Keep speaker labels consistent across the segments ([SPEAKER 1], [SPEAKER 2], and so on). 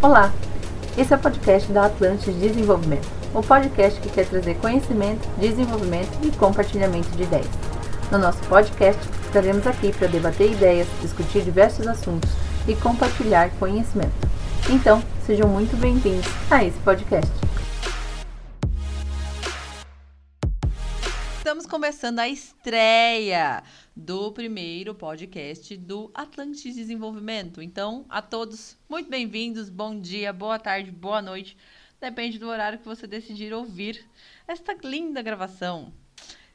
[SPEAKER 1] Olá, esse é o podcast da Atlantis Desenvolvimento, o podcast que quer trazer conhecimento, desenvolvimento e compartilhamento de ideias. No nosso podcast, estaremos aqui para debater ideias, discutir diversos assuntos e compartilhar conhecimento. Então, sejam muito bem-vindos a esse podcast.
[SPEAKER 2] Estamos começando a estreia do primeiro podcast do Atlantis Desenvolvimento. Então, a todos, muito bem-vindos, bom dia, boa tarde, boa noite. Depende do horário que você decidir ouvir esta linda gravação.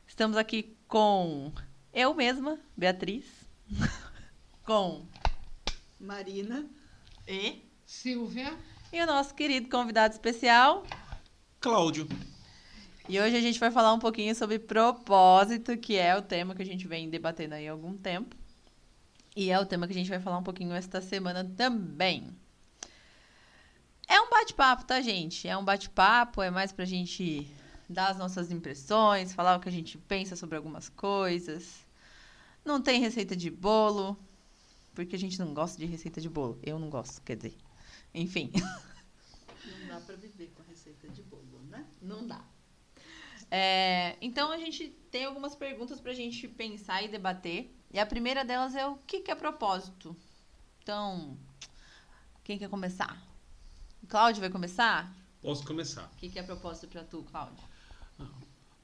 [SPEAKER 2] Estamos aqui com eu mesma, Beatriz, com
[SPEAKER 3] Marina
[SPEAKER 2] e
[SPEAKER 4] Silvia.
[SPEAKER 2] e o nosso querido convidado especial.
[SPEAKER 5] Cláudio.
[SPEAKER 2] E hoje a gente vai falar um pouquinho sobre propósito, que é o tema que a gente vem debatendo aí há algum tempo. E é o tema que a gente vai falar um pouquinho esta semana também. É um bate-papo, tá, gente? É um bate-papo, é mais pra gente dar as nossas impressões, falar o que a gente pensa sobre algumas coisas. Não tem receita de bolo, porque a gente não gosta de receita de bolo. Eu não gosto, quer dizer. Enfim,
[SPEAKER 3] Não dá para viver com receita de bolo, né?
[SPEAKER 2] não dá. É, então a gente tem algumas perguntas pra gente pensar e debater. E a primeira delas é o que, que é propósito? Então, quem quer começar? O Cláudio vai começar?
[SPEAKER 5] Posso começar.
[SPEAKER 2] O que, que é propósito pra tu, Cláudio?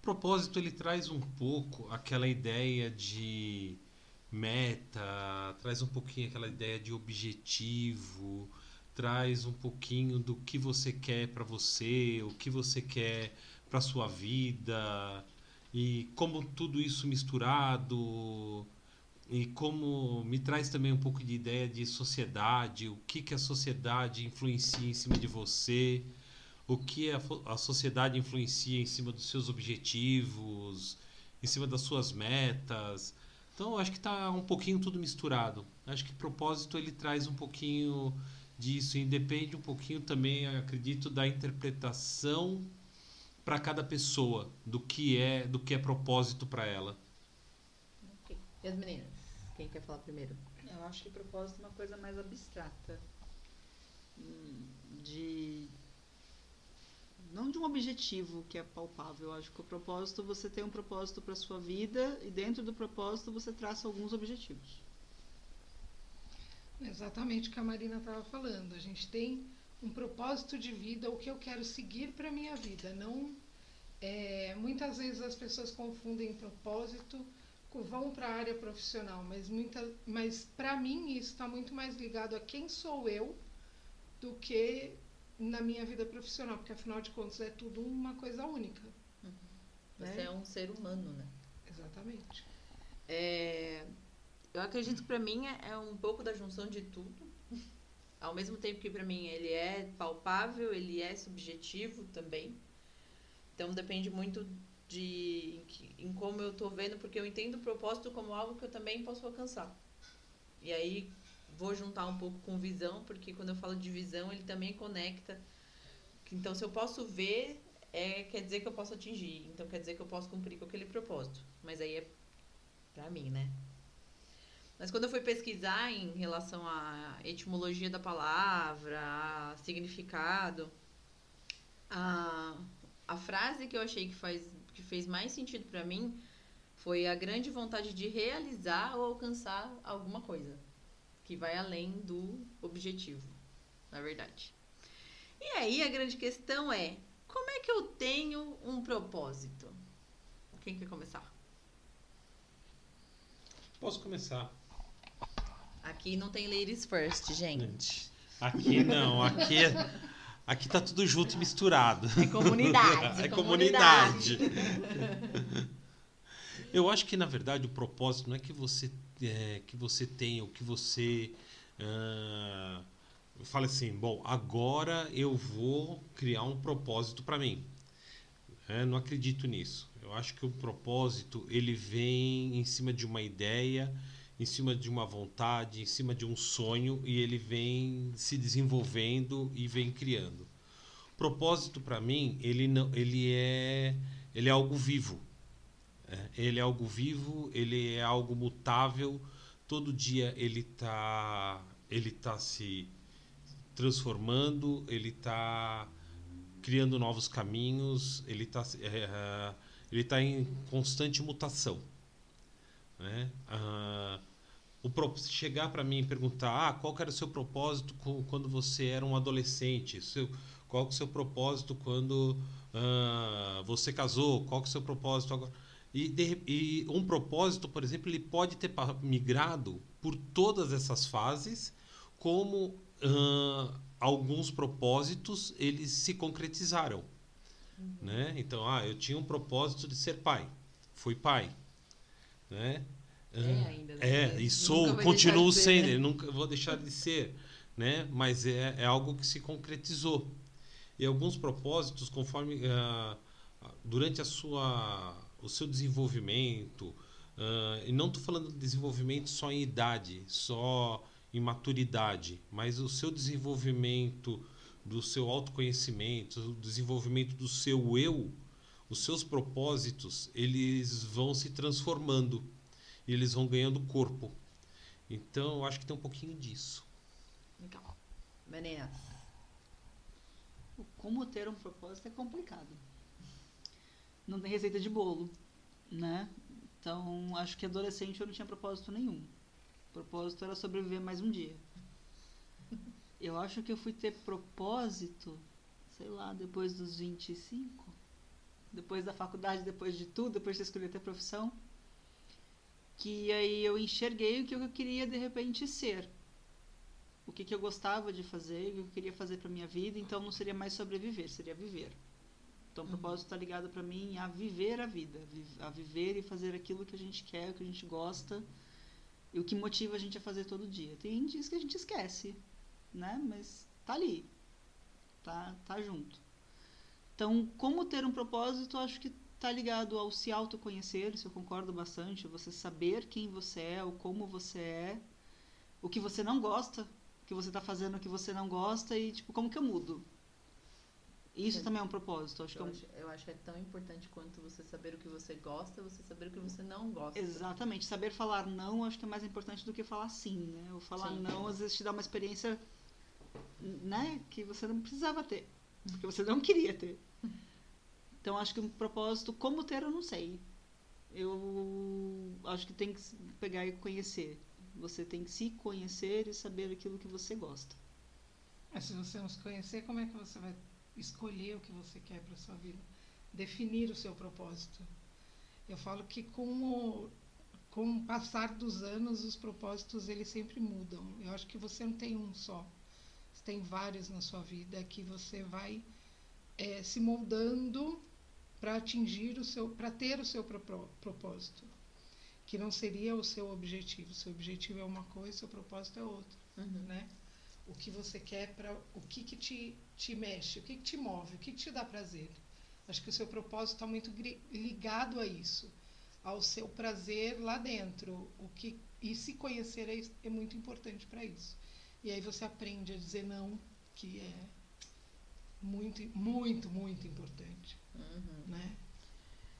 [SPEAKER 5] propósito ele traz um pouco aquela ideia de meta, traz um pouquinho aquela ideia de objetivo, traz um pouquinho do que você quer para você, o que você quer para sua vida e como tudo isso misturado e como me traz também um pouco de ideia de sociedade, o que que a sociedade influencia em cima de você o que a, a sociedade influencia em cima dos seus objetivos, em cima das suas metas. Então, acho que está um pouquinho tudo misturado. Acho que propósito ele traz um pouquinho disso e depende um pouquinho também, acredito, da interpretação para cada pessoa do que é do que é propósito para ela.
[SPEAKER 2] E as meninas? Quem quer falar primeiro?
[SPEAKER 3] Eu acho que propósito é uma coisa mais abstrata. Hum, De. Não de um objetivo que é palpável. Eu acho que o propósito, você tem um propósito para sua vida e dentro do propósito você traça alguns objetivos.
[SPEAKER 4] Exatamente o que a Marina estava falando. A gente tem um propósito de vida, o que eu quero seguir para minha vida. Não, é, muitas vezes as pessoas confundem propósito, com- vão para a área profissional, mas muita, mas para mim isso está muito mais ligado a quem sou eu do que na minha vida profissional, porque afinal de contas é tudo uma coisa única.
[SPEAKER 2] Você
[SPEAKER 4] Né?
[SPEAKER 2] é um ser humano, né?
[SPEAKER 4] Exatamente.
[SPEAKER 2] É, eu acredito que pra mim é, é um pouco da junção de tudo. Ao mesmo tempo que pra mim ele é palpável, ele é subjetivo também. Então depende muito de em, como eu tô vendo, porque eu entendo o propósito como algo que eu também posso alcançar. E aí vou juntar um pouco com visão, porque quando eu falo de visão, ele também conecta. Então se eu posso ver, é, quer dizer que eu posso atingir. Então quer dizer que eu posso cumprir com aquele propósito. Mas aí é Pra mim, né? Mas quando eu fui pesquisar em relação à etimologia da palavra, a significado, a, a frase que eu achei que, faz, que fez mais sentido pra mim foi a grande vontade de realizar ou alcançar alguma coisa que vai além do objetivo, na verdade. E aí a grande questão é: como é que eu tenho um propósito? Quem quer começar?
[SPEAKER 5] Posso começar?
[SPEAKER 2] Aqui não tem ladies first, gente.
[SPEAKER 5] Aqui não, aqui é- aqui tá tudo junto e misturado.
[SPEAKER 2] É comunidade.
[SPEAKER 5] É comunidade. Eu acho que na verdade o propósito não é que você é, que você tenha, o que você ah, fala assim, bom, agora eu vou criar um propósito para mim. É, não acredito nisso. Eu acho que o propósito ele vem em cima de uma ideia, em cima de uma vontade, em cima de um sonho e ele vem se desenvolvendo e vem criando. Propósito para mim ele não, ele é ele é algo vivo. É, ele é algo vivo, ele é algo mutável. Todo dia ele tá ele tá se transformando, ele está criando novos caminhos, ele está é, ele tá em constante mutação. Né? Ah, o chegar para mim e perguntar ah, qual era o seu propósito quando você era um adolescente, seu, qual é o seu propósito quando ah, você casou, qual é o seu propósito agora. E, de, e, um propósito, por exemplo, ele pode ter migrado por todas essas fases, como ah, alguns propósitos eles se concretizaram. Uhum. Né? Então, ah, eu tinha um propósito de ser pai, fui pai. Né?
[SPEAKER 2] É, ainda, né?
[SPEAKER 5] é e sou, continuo sendo, né? nunca vou deixar de ser, né? Mas é, é algo que se concretizou. E alguns propósitos, conforme uh, durante a sua, o seu desenvolvimento, uh, e não estou falando de desenvolvimento só em idade, só em maturidade, mas o seu desenvolvimento do seu autoconhecimento, o desenvolvimento do seu eu, os seus propósitos, eles vão se transformando eles vão ganhando corpo. Então, eu acho que tem um pouquinho disso.
[SPEAKER 2] Legal. Meninas.
[SPEAKER 3] Como ter um propósito é complicado. Não tem receita de bolo, né? Então, acho que adolescente eu não tinha propósito nenhum. O propósito era sobreviver mais um dia. Eu acho que eu fui ter propósito, sei lá, depois dos 25. Depois da faculdade, depois de tudo, depois de escolher ter profissão. Que aí eu enxerguei o que eu queria de repente ser. O que, que eu gostava de fazer, o que eu queria fazer para minha vida. Então não seria mais sobreviver, seria viver. Então o uhum. propósito está ligado para mim a viver a vida, a viver e fazer aquilo que a gente quer, o que a gente gosta e o que motiva a gente a fazer todo dia. Tem dias que a gente esquece, né? Mas tá ali. Tá, tá junto. Então, como ter um propósito, acho que tá ligado ao se autoconhecer, isso eu concordo bastante, você saber quem você é, o como você é, o que você não gosta, o que você tá fazendo, o que você não gosta e tipo, como que eu mudo? Isso é. também é um propósito. Acho
[SPEAKER 2] eu,
[SPEAKER 3] que
[SPEAKER 2] é um... acho, eu acho que é tão importante quanto você saber o que você gosta, você saber o que você não gosta.
[SPEAKER 3] Exatamente. Saber falar não, acho que é mais importante do que falar sim, né? O falar sim. não, às vezes, te dá uma experiência, né? Que você não precisava ter. Porque você não queria ter. Então, acho que um propósito, como ter, eu não sei. Eu acho que tem que pegar e conhecer. Você tem que se conhecer e saber aquilo que você gosta.
[SPEAKER 4] Mas se você não se conhecer, como é que você vai escolher o que você quer para sua vida, definir o seu propósito. Eu falo que com o, com o passar dos anos, os propósitos eles sempre mudam. Eu acho que você não tem um só. Você tem vários na sua vida que você vai é, se moldando para atingir o seu, para ter o seu propósito, que não seria o seu objetivo. O seu objetivo é uma coisa, o seu propósito é outra, uhum. né? o que você quer para o que, que te, te mexe, o que, que te move, o que, que te dá prazer. Acho que o seu propósito está muito ligado a isso, ao seu prazer lá dentro. O que e se conhecer é, é muito importante para isso. E aí você aprende a dizer não, que é muito, muito, muito importante, uhum. né?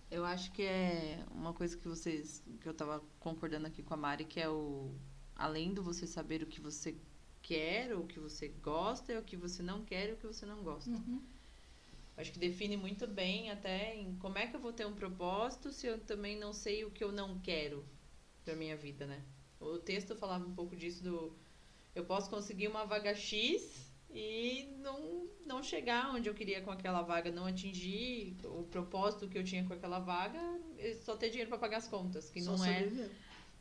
[SPEAKER 2] Eu acho que é uma coisa que vocês, que eu estava concordando aqui com a Mari, que é o além do você saber o que você quer, o que você gosta, e o que você não quer e o que você não gosta. Uhum. Acho que define muito bem até em como é que eu vou ter um propósito se eu também não sei o que eu não quero para minha vida, né? O texto falava um pouco disso do eu posso conseguir uma vaga X e não, não chegar onde eu queria com aquela vaga, não atingir o propósito que eu tinha com aquela vaga, só ter dinheiro para pagar as contas, que só não é sobreviver.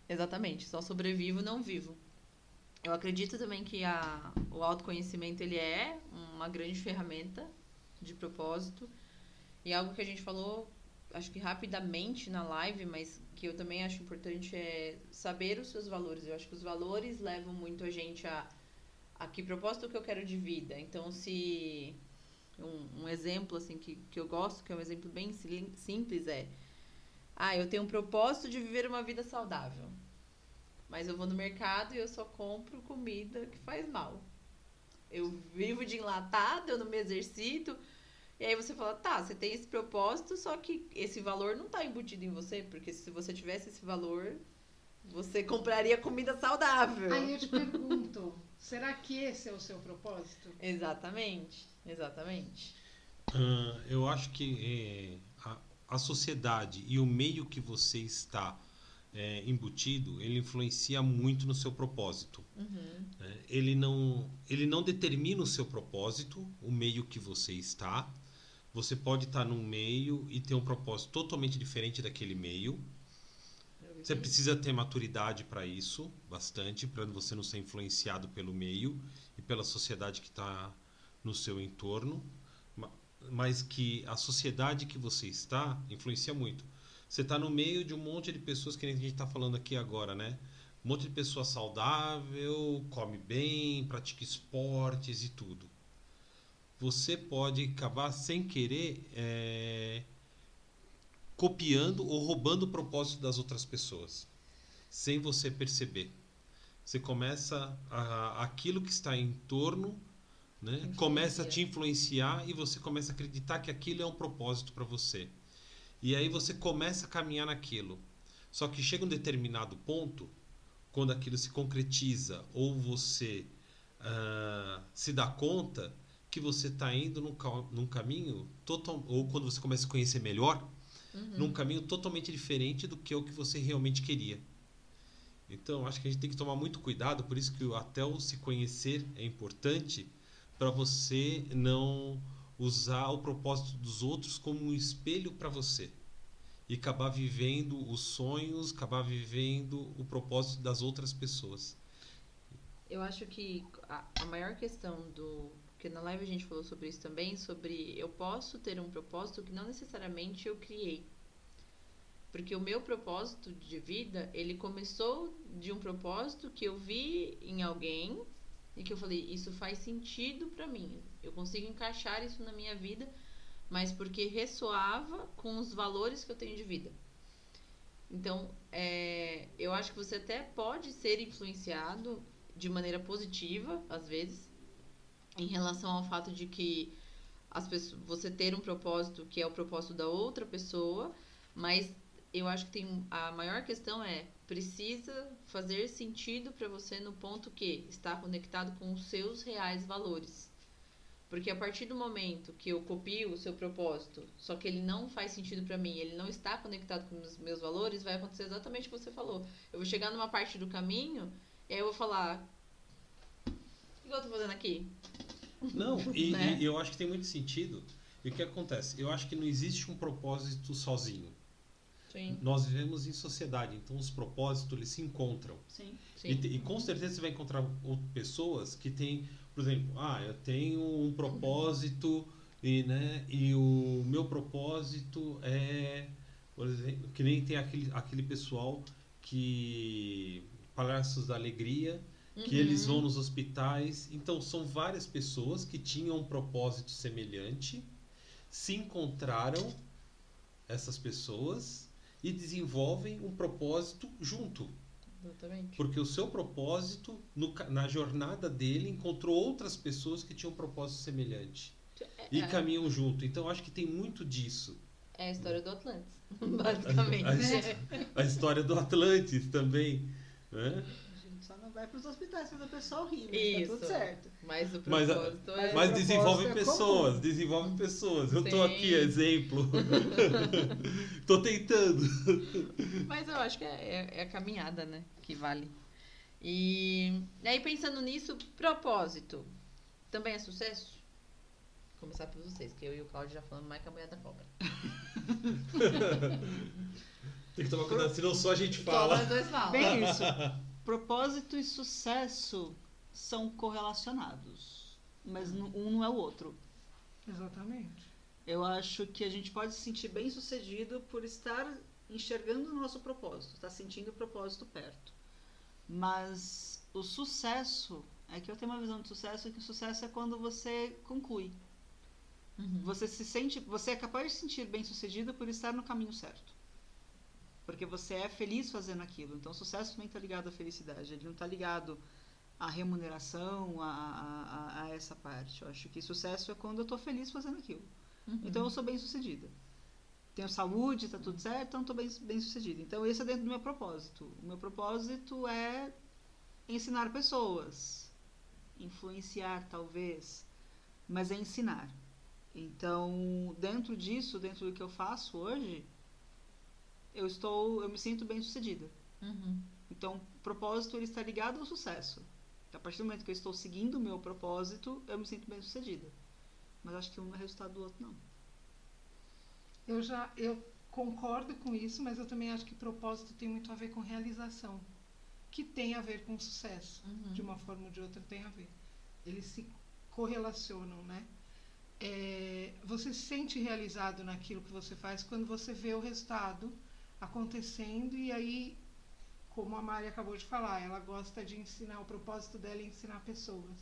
[SPEAKER 2] é Exatamente, só sobrevivo, não vivo. Eu acredito também que a, o autoconhecimento ele é uma grande ferramenta de propósito e algo que a gente falou, acho que rapidamente na live, mas que eu também acho importante é saber os seus valores. Eu acho que os valores levam muito a gente a, a que propósito que eu quero de vida. Então, se um, um exemplo assim que, que eu gosto, que é um exemplo bem simples, é ah, eu tenho um propósito de viver uma vida saudável. Mas eu vou no mercado e eu só compro comida que faz mal. Eu vivo de enlatado, eu não me exercito. E aí você fala, tá, você tem esse propósito, só que esse valor não está embutido em você, porque se você tivesse esse valor, você compraria comida saudável.
[SPEAKER 4] Aí eu te pergunto, Será que esse é o seu propósito?
[SPEAKER 2] Exatamente, exatamente.
[SPEAKER 5] Ah, eu acho que é, a, a sociedade e o meio que você está é, embutido, ele influencia muito no seu propósito.
[SPEAKER 2] Uhum.
[SPEAKER 5] né? Ele, não, ele não determina o seu propósito, o meio que você está. Você pode estar num meio e ter um propósito totalmente diferente daquele meio. Você precisa ter maturidade para isso, bastante, para você não ser influenciado pelo meio e pela sociedade que está no seu entorno, ma- mas que a sociedade que você está influencia muito. Você está no meio de um monte de pessoas que a gente está falando aqui agora, né? Um monte de pessoa saudável, come bem, pratica esportes e tudo. Você pode acabar sem querer é, copiando ou roubando o propósito das outras pessoas, sem você perceber. Você começa a, aquilo que está em torno, né, começa a te influenciar e você começa a acreditar que aquilo é um propósito para você. E aí você começa a caminhar naquilo. Só que chega um determinado ponto, quando aquilo se concretiza ou você ah, se dá conta que você está indo num, num caminho total, ou quando você começa a conhecer melhor,
[SPEAKER 2] Uhum.
[SPEAKER 5] num caminho totalmente diferente do que o que você realmente queria. Então, acho que a gente tem que tomar muito cuidado, por isso que até o se conhecer é importante para você não usar o propósito dos outros como um espelho para você e acabar vivendo os sonhos, acabar vivendo o propósito das outras pessoas.
[SPEAKER 2] Eu acho que a, a maior questão do. Porque na live a gente falou sobre isso também, sobre eu posso ter um propósito que não necessariamente eu criei. Porque o meu propósito de vida, ele começou de um propósito que eu vi em alguém e que eu falei, isso faz sentido pra mim. Eu consigo encaixar isso na minha vida, mas porque ressoava com os valores que eu tenho de vida. Então, é, eu acho que você até pode ser influenciado de maneira positiva, às vezes, em relação ao fato de que as pessoas, você ter um propósito que é o propósito da outra pessoa, mas eu acho que tem a maior questão é precisa fazer sentido para você no ponto que está conectado com os seus reais valores. Porque a partir do momento que eu copio o seu propósito, só que ele não faz sentido para mim, ele não está conectado com os meus valores, vai acontecer exatamente o que você falou. Eu vou chegar numa parte do caminho e aí eu vou falar: O que eu tô fazendo aqui?
[SPEAKER 5] Não, e,
[SPEAKER 2] Né?
[SPEAKER 5] e eu acho que tem muito sentido. E o que acontece? Eu acho que não existe um propósito sozinho.
[SPEAKER 2] Sim,
[SPEAKER 5] Nós vivemos em sociedade, então os propósitos eles se encontram.
[SPEAKER 3] Sim.
[SPEAKER 2] sim.
[SPEAKER 5] E, e com certeza você vai encontrar pessoas que têm, por exemplo, ah, eu tenho um propósito e, né, e o meu propósito é, por exemplo, que nem tem aquele, aquele pessoal que palhaços da alegria, que
[SPEAKER 2] Uhum.
[SPEAKER 5] eles vão nos hospitais. Então são várias pessoas que tinham um propósito semelhante, se encontraram essas pessoas e desenvolvem um propósito junto.
[SPEAKER 2] Exatamente.
[SPEAKER 5] Porque o seu propósito, no na jornada dele, encontrou outras pessoas que tinham um propósito semelhante. E
[SPEAKER 2] é,
[SPEAKER 5] caminham junto. Então, acho que tem muito disso.
[SPEAKER 2] é a história do Atlantis, basicamente.
[SPEAKER 5] A, a história do Atlantis também. Né?
[SPEAKER 3] A gente só não vai para os hospitais quando o pessoal ri, mas
[SPEAKER 2] Isso.
[SPEAKER 3] tá tudo certo.
[SPEAKER 2] Mas o propósito
[SPEAKER 3] mas
[SPEAKER 2] é.
[SPEAKER 5] Mas desenvolve
[SPEAKER 3] é
[SPEAKER 5] pessoas,
[SPEAKER 3] comum.
[SPEAKER 5] desenvolve pessoas. Eu tô
[SPEAKER 2] Sim.
[SPEAKER 5] aqui, exemplo. tô tentando.
[SPEAKER 2] Mas eu acho que é, é- é a caminhada, né? Que vale. E, e aí, pensando nisso, propósito. Também é sucesso? Vou começar por vocês, que eu e o Claudio já falamos mais que a mulher da cobra.
[SPEAKER 5] Tem que tomar cuidado, senão só a gente
[SPEAKER 2] Só
[SPEAKER 5] fala.
[SPEAKER 2] nós dois falam.
[SPEAKER 3] Bem isso. Propósito e sucesso são correlacionados, mas um não é o outro.
[SPEAKER 4] Exatamente.
[SPEAKER 3] Eu acho que a gente pode se sentir bem sucedido por estar enxergando o nosso propósito, estar sentindo o propósito perto. Mas o sucesso, é que eu tenho uma visão de sucesso que o sucesso é quando você conclui.
[SPEAKER 2] Uhum.
[SPEAKER 3] Você se sente, você é capaz de se sentir bem sucedido por estar no caminho certo. Porque você é feliz fazendo aquilo. Então, o sucesso também está ligado à felicidade. Ele não está ligado à remuneração, a, a, a- essa parte. Eu acho que sucesso é quando eu estou feliz fazendo aquilo.
[SPEAKER 2] Uhum.
[SPEAKER 3] Então, eu sou bem sucedida. Tenho saúde, está tudo certo, então estou bem, bem sucedida. Então, esse é dentro do meu propósito. O meu propósito é ensinar pessoas. influenciar talvez, mas é ensinar. Então, dentro disso, dentro do que eu faço hoje, eu estou, eu me sinto bem sucedida.
[SPEAKER 2] Uhum.
[SPEAKER 3] Então, o propósito ele está ligado ao sucesso. A partir do momento que eu estou seguindo o meu propósito, eu me sinto bem sucedida. Mas acho que um não é resultado do outro, não.
[SPEAKER 4] Eu já eu concordo com isso, mas eu também acho que propósito tem muito a ver com realização, que tem a ver com sucesso,
[SPEAKER 2] Uhum.
[SPEAKER 4] de uma forma ou de outra tem a ver. Eles se correlacionam, né? É, você se sente realizado naquilo que você faz quando você vê o resultado acontecendo e aí, como a Mari acabou de falar, ela gosta de ensinar, o propósito dela é ensinar pessoas.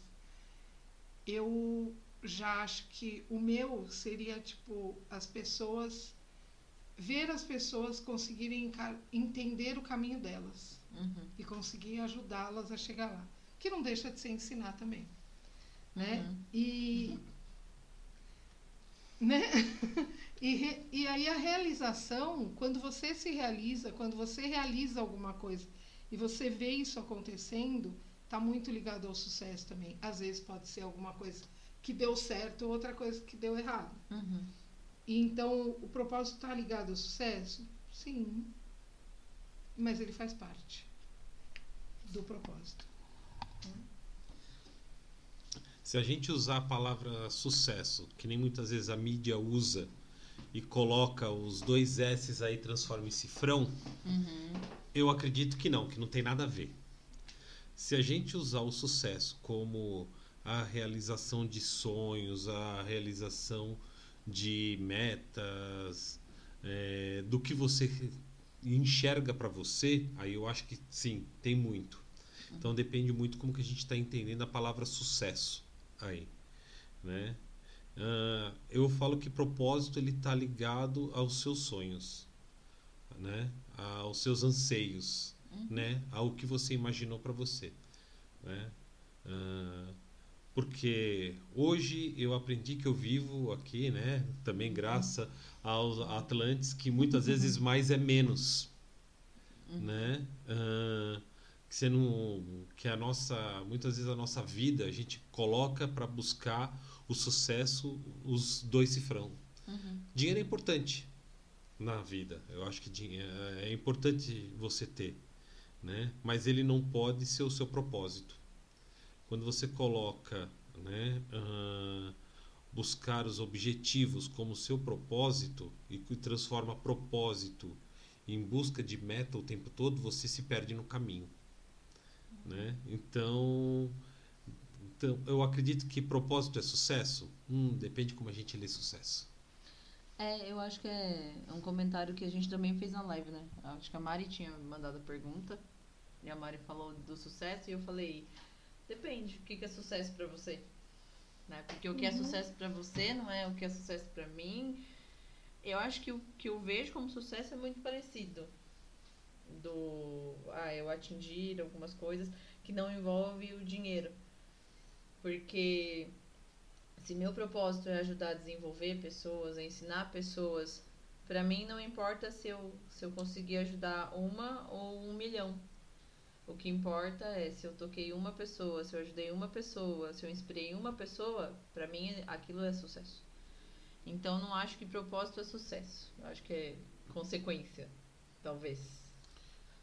[SPEAKER 4] Eu já acho que o meu seria tipo as pessoas ver as pessoas conseguirem entender o caminho delas
[SPEAKER 2] Uhum.
[SPEAKER 4] e conseguir ajudá-las a chegar lá. Que não deixa de ser ensinar também, né?
[SPEAKER 2] Uhum.
[SPEAKER 4] E né? E, re- e aí a realização, quando você se realiza, quando você realiza alguma coisa e você vê isso acontecendo, está muito ligado ao sucesso também. Às vezes pode ser alguma coisa que deu certo, outra coisa que deu errado.
[SPEAKER 2] Uhum.
[SPEAKER 4] E então o propósito está ligado ao sucesso? Sim. Mas ele faz parte do propósito.
[SPEAKER 5] Se a gente usar a palavra sucesso, que nem muitas vezes a mídia usa, e coloca os dois S's aí, transforma em cifrão,
[SPEAKER 2] Uhum.
[SPEAKER 5] eu acredito que não, que não tem nada a ver. Se a gente usar o sucesso como a realização de sonhos, a realização de metas, é, do que você enxerga para você, aí eu acho que sim, tem muito. Então depende muito como que a gente está entendendo a palavra sucesso aí, né? Ah, eu falo que propósito ele está ligado aos seus sonhos, né? Aos seus anseios, né? Ao que você imaginou para você, né? Ah, porque hoje eu aprendi que eu vivo aqui, né? Também graças aos Atlantes, que muitas vezes mais é menos, né? Ah, que você não, que a nossa, muitas vezes a nossa vida a gente coloca para buscar o sucesso, os dois cifrão.
[SPEAKER 2] Uhum.
[SPEAKER 5] Dinheiro é importante na vida. Eu acho que dinheiro é importante você ter, né? Mas ele não pode ser o seu propósito. Quando você coloca, né, ah, buscar os objetivos como seu propósito e transforma propósito em busca de meta o tempo todo, você se perde no caminho, né? Então, então eu acredito que propósito é sucesso. Hum, depende como a gente lê sucesso.
[SPEAKER 2] É, eu acho que é um comentário que a gente também fez na live, né? Acho que a Mari tinha mandado a pergunta e a Mari falou do sucesso e eu falei, depende, o que que é sucesso pra você? Né? Porque o que é sucesso pra você não é o que é sucesso pra mim. Eu acho que o que eu vejo como sucesso é muito parecido do, ah, eu atingir algumas coisas que não envolve o dinheiro. Porque se meu propósito é ajudar a desenvolver pessoas, a ensinar pessoas, pra mim não importa se eu, se eu conseguir ajudar uma ou um milhão. O que importa é se eu toquei uma pessoa, se eu ajudei uma pessoa, se eu inspirei uma pessoa, pra mim aquilo é sucesso. Então não acho que propósito é sucesso. Eu acho que é consequência, talvez.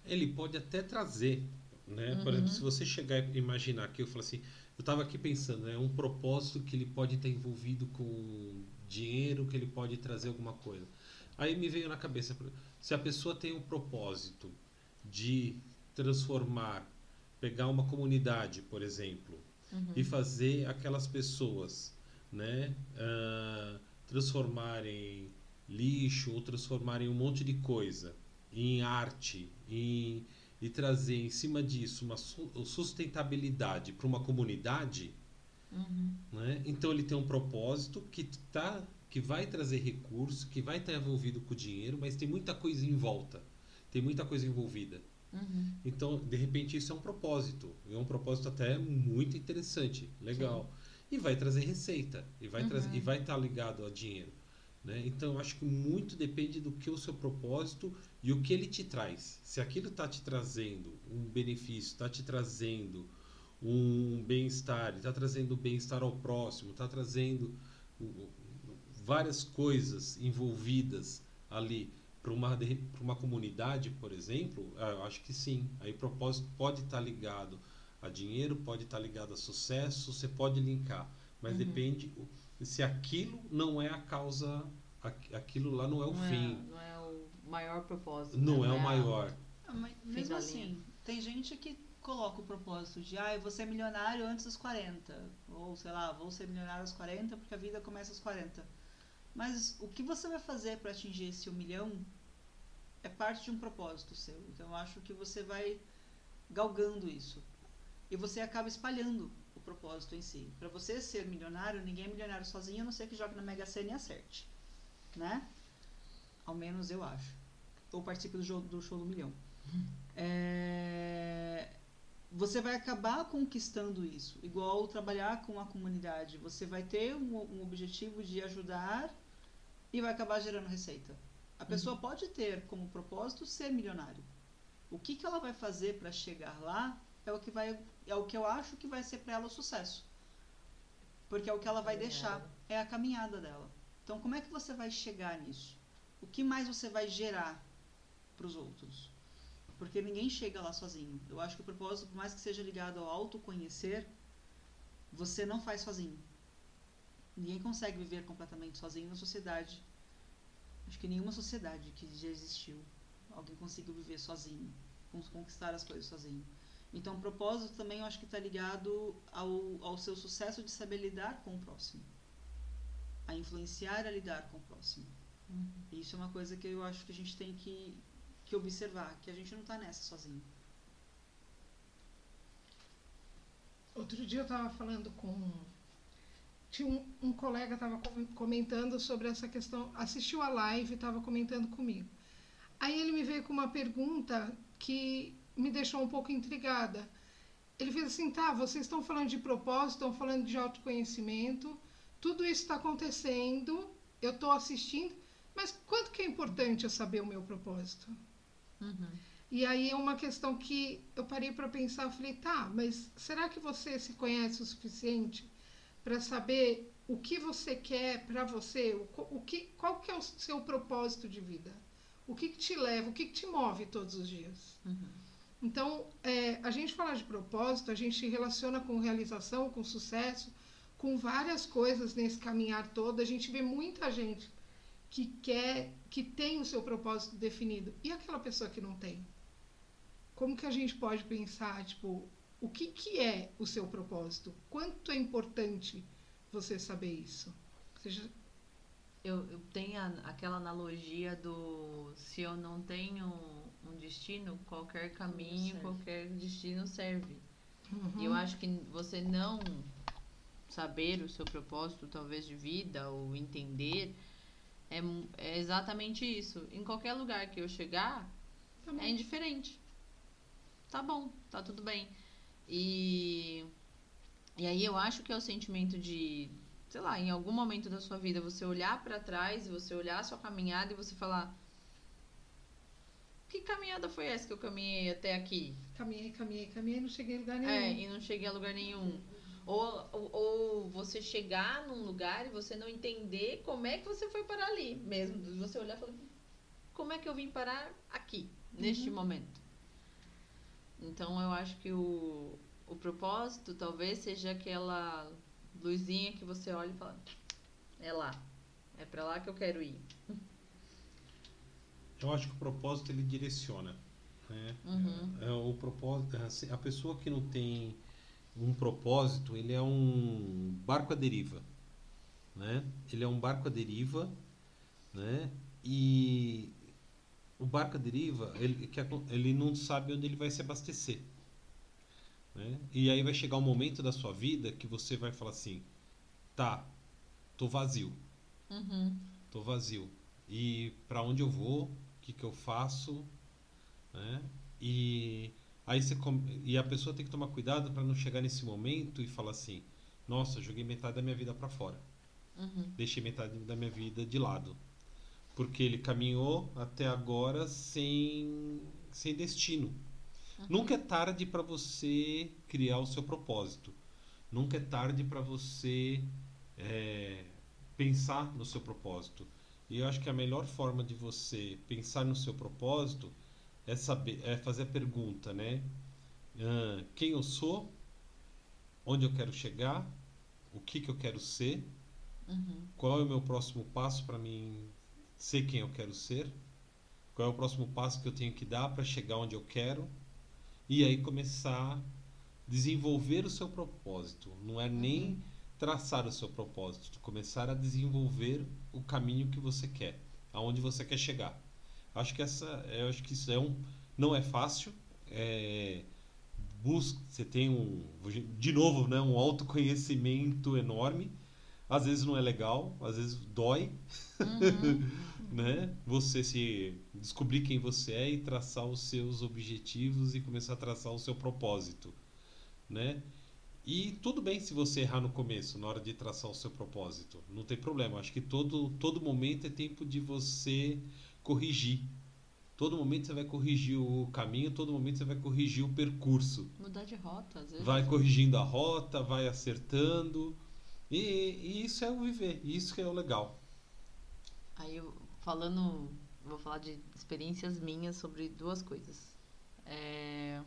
[SPEAKER 5] Ele pode até trazer, né? Por
[SPEAKER 2] Uhum.
[SPEAKER 5] exemplo, se você chegar e imaginar aqui, eu falo assim, eu estava aqui pensando, é um propósito que ele pode estar envolvido com dinheiro, que ele pode trazer alguma coisa. Aí me veio na cabeça, se a pessoa tem um propósito de transformar, pegar uma comunidade, por exemplo,
[SPEAKER 2] Uhum.
[SPEAKER 5] e fazer aquelas pessoas, né, ah, transformarem lixo ou transformarem um monte de coisa em arte em, e trazer em cima disso uma su- sustentabilidade para uma comunidade,
[SPEAKER 2] Uhum.
[SPEAKER 5] né? Então ele tem um propósito que tá que vai trazer recurso, que vai estar envolvido com o dinheiro, mas tem muita coisa em volta, tem muita coisa envolvida.
[SPEAKER 2] Uhum.
[SPEAKER 5] Então, de repente, isso é um propósito. É um propósito até muito interessante, legal. E vai trazer receita. E vai
[SPEAKER 2] Uhum.
[SPEAKER 5] e estar ligado a dinheiro. Né? Então, eu acho que muito depende do que o seu propósito e o que ele te traz. Se aquilo está te trazendo um benefício, está te trazendo um bem-estar, está trazendo bem-estar ao próximo, está trazendo várias coisas envolvidas ali para uma, uma comunidade, por exemplo, ah, eu acho que sim. Aí propósito pode estar tá ligado a dinheiro, pode estar tá ligado a sucesso, você pode linkar, mas uhum. depende se aquilo não é a causa, aquilo lá não é o
[SPEAKER 2] não é,
[SPEAKER 5] fim.
[SPEAKER 2] É, não é maior propósito.
[SPEAKER 5] Não, né? é, o maior.
[SPEAKER 3] Ah, mas mesmo assim, tem gente que coloca o propósito de, ah, eu vou ser milionário antes dos 40. Ou, sei lá, vou ser milionário aos 40 porque a vida começa aos 40. Mas o que você vai fazer para atingir esse um milhão é parte de um propósito seu. Então eu acho que você vai galgando isso. E você acaba espalhando o propósito em si. Para você ser milionário, ninguém é milionário sozinho, a não ser que jogue na Mega Sena e acerte. Né? Ao menos eu acho. Ou participe do, do show do milhão. É, você vai acabar conquistando isso. Igual trabalhar com a comunidade. Você vai ter um, um objetivo de ajudar e vai acabar gerando receita. A pessoa uhum. pode ter como propósito ser milionário. O que, que ela vai fazer para chegar lá é o que vai é o que eu acho que vai ser para ela o sucesso. Porque é o que ela vai deixar, é a caminhada dela. Então, como é que você vai chegar nisso? O que mais você vai gerar para os outros? Porque ninguém chega lá sozinho. Eu acho que o propósito, por mais que seja ligado ao autoconhecer, você não faz sozinho. Ninguém consegue viver completamente sozinho na sociedade. Acho que nenhuma sociedade que já existiu alguém conseguiu viver sozinho, conquistar as coisas sozinho. Então, o propósito também eu acho que está ligado ao, ao seu sucesso de saber lidar com o próximo, a influenciar a lidar com o próximo. Uhum. Isso é uma coisa que eu acho que a gente tem que, que observar, que a gente não está nessa sozinho.
[SPEAKER 4] Outro dia eu estava falando com. Tinha um, um colega estava comentando sobre essa questão, assistiu a live estava comentando comigo. Aí ele me veio com uma pergunta que me deixou um pouco intrigada. Ele fez assim: tá, vocês estão falando de propósito, estão falando de autoconhecimento, tudo isso está acontecendo, eu estou assistindo, mas quanto que é importante eu saber o meu propósito? Uhum. E aí é uma questão que eu parei para pensar, falei, tá, mas será que você se conhece o suficiente para saber o que você quer para você, o, o, que, qual que é o seu propósito de vida? O que, que te leva, o que, que te move todos os dias? Uhum. Então, é, a gente falar de propósito, a gente relaciona com realização, com sucesso, com várias coisas nesse caminhar todo. A gente vê muita gente que quer, que tem o seu propósito definido. E aquela pessoa que não tem? Como que a gente pode pensar, tipo, o que, que é o seu propósito? Quanto é importante você saber isso?
[SPEAKER 2] Seja... Eu, eu tenho a, aquela analogia do se eu não tenho um destino, qualquer caminho, qualquer destino serve. Uhum. E eu acho que você não saber o seu propósito, talvez de vida, ou entender, é, é exatamente isso. Em qualquer lugar que eu chegar, tá é indiferente. Tá bom, tá tudo bem. E, e aí eu acho que é o sentimento de, sei lá, em algum momento da sua vida, você olhar para trás, você olhar a sua caminhada e você falar: Que caminhada foi essa que eu caminhei até aqui?
[SPEAKER 4] Caminhei, caminhei, caminhei, não cheguei a lugar nenhum.
[SPEAKER 2] É, e não cheguei a lugar nenhum. Ou, ou, ou, você chegar num lugar e você não entender como é que você foi parar ali mesmo. Você olhar e falar, como é que eu vim parar aqui, neste uhum. momento? Então eu acho que o, o propósito talvez seja aquela luzinha que você olha e fala, é lá, é para lá que eu quero ir.
[SPEAKER 5] Eu acho que o propósito ele direciona. Né? Uhum. É, é, o propósito, assim, a pessoa que não tem um propósito, ele é um barco à deriva, né? Ele é um barco à deriva, né? E o barco à deriva, ele, ele não sabe onde ele vai se abastecer, né? E aí vai chegar um momento da sua vida que você vai falar assim, tá, tô vazio, uhum. tô vazio. E para onde eu vou? O que que eu faço? Né? E Aí você e a pessoa tem que tomar cuidado para não chegar nesse momento e falar assim: nossa, joguei metade da minha vida para fora. Uhum. Deixei metade da minha vida de lado. Porque ele caminhou até agora sem, sem destino. Nunca é tarde para você criar o seu propósito. Nunca é tarde para você é, pensar no seu propósito. E eu acho que a melhor forma de você pensar no seu propósito é saber, é fazer a pergunta, né? Ah, quem eu sou, onde eu quero chegar, o que, que eu quero ser,
[SPEAKER 2] Uhum.
[SPEAKER 5] qual é o meu próximo passo para mim ser quem eu quero ser, qual é o próximo passo que eu tenho que dar para chegar onde eu quero, e aí começar a desenvolver o seu propósito. Não é nem traçar o seu propósito, começar a desenvolver o caminho que você quer, aonde você quer chegar. Acho que essa, eu acho que isso é um, não é fácil. É, busca, você tem um, de novo, né, um autoconhecimento enorme. Às vezes não é legal, às vezes dói,
[SPEAKER 2] Uhum.
[SPEAKER 5] né? Você se descobrir quem você é e traçar os seus objetivos e começar a traçar o seu propósito, né? E tudo bem se você errar no começo, na hora de traçar o seu propósito, não tem problema. Acho que todo todo momento é tempo de você corrigir. Todo momento você vai corrigir o caminho, todo momento você vai corrigir o percurso.
[SPEAKER 2] Mudar de rota, às vezes.
[SPEAKER 5] Vai corrigindo a rota, vai acertando. E, e isso é o viver, isso que é o legal.
[SPEAKER 2] Aí eu falando, vou falar de experiências minhas sobre duas coisas. É,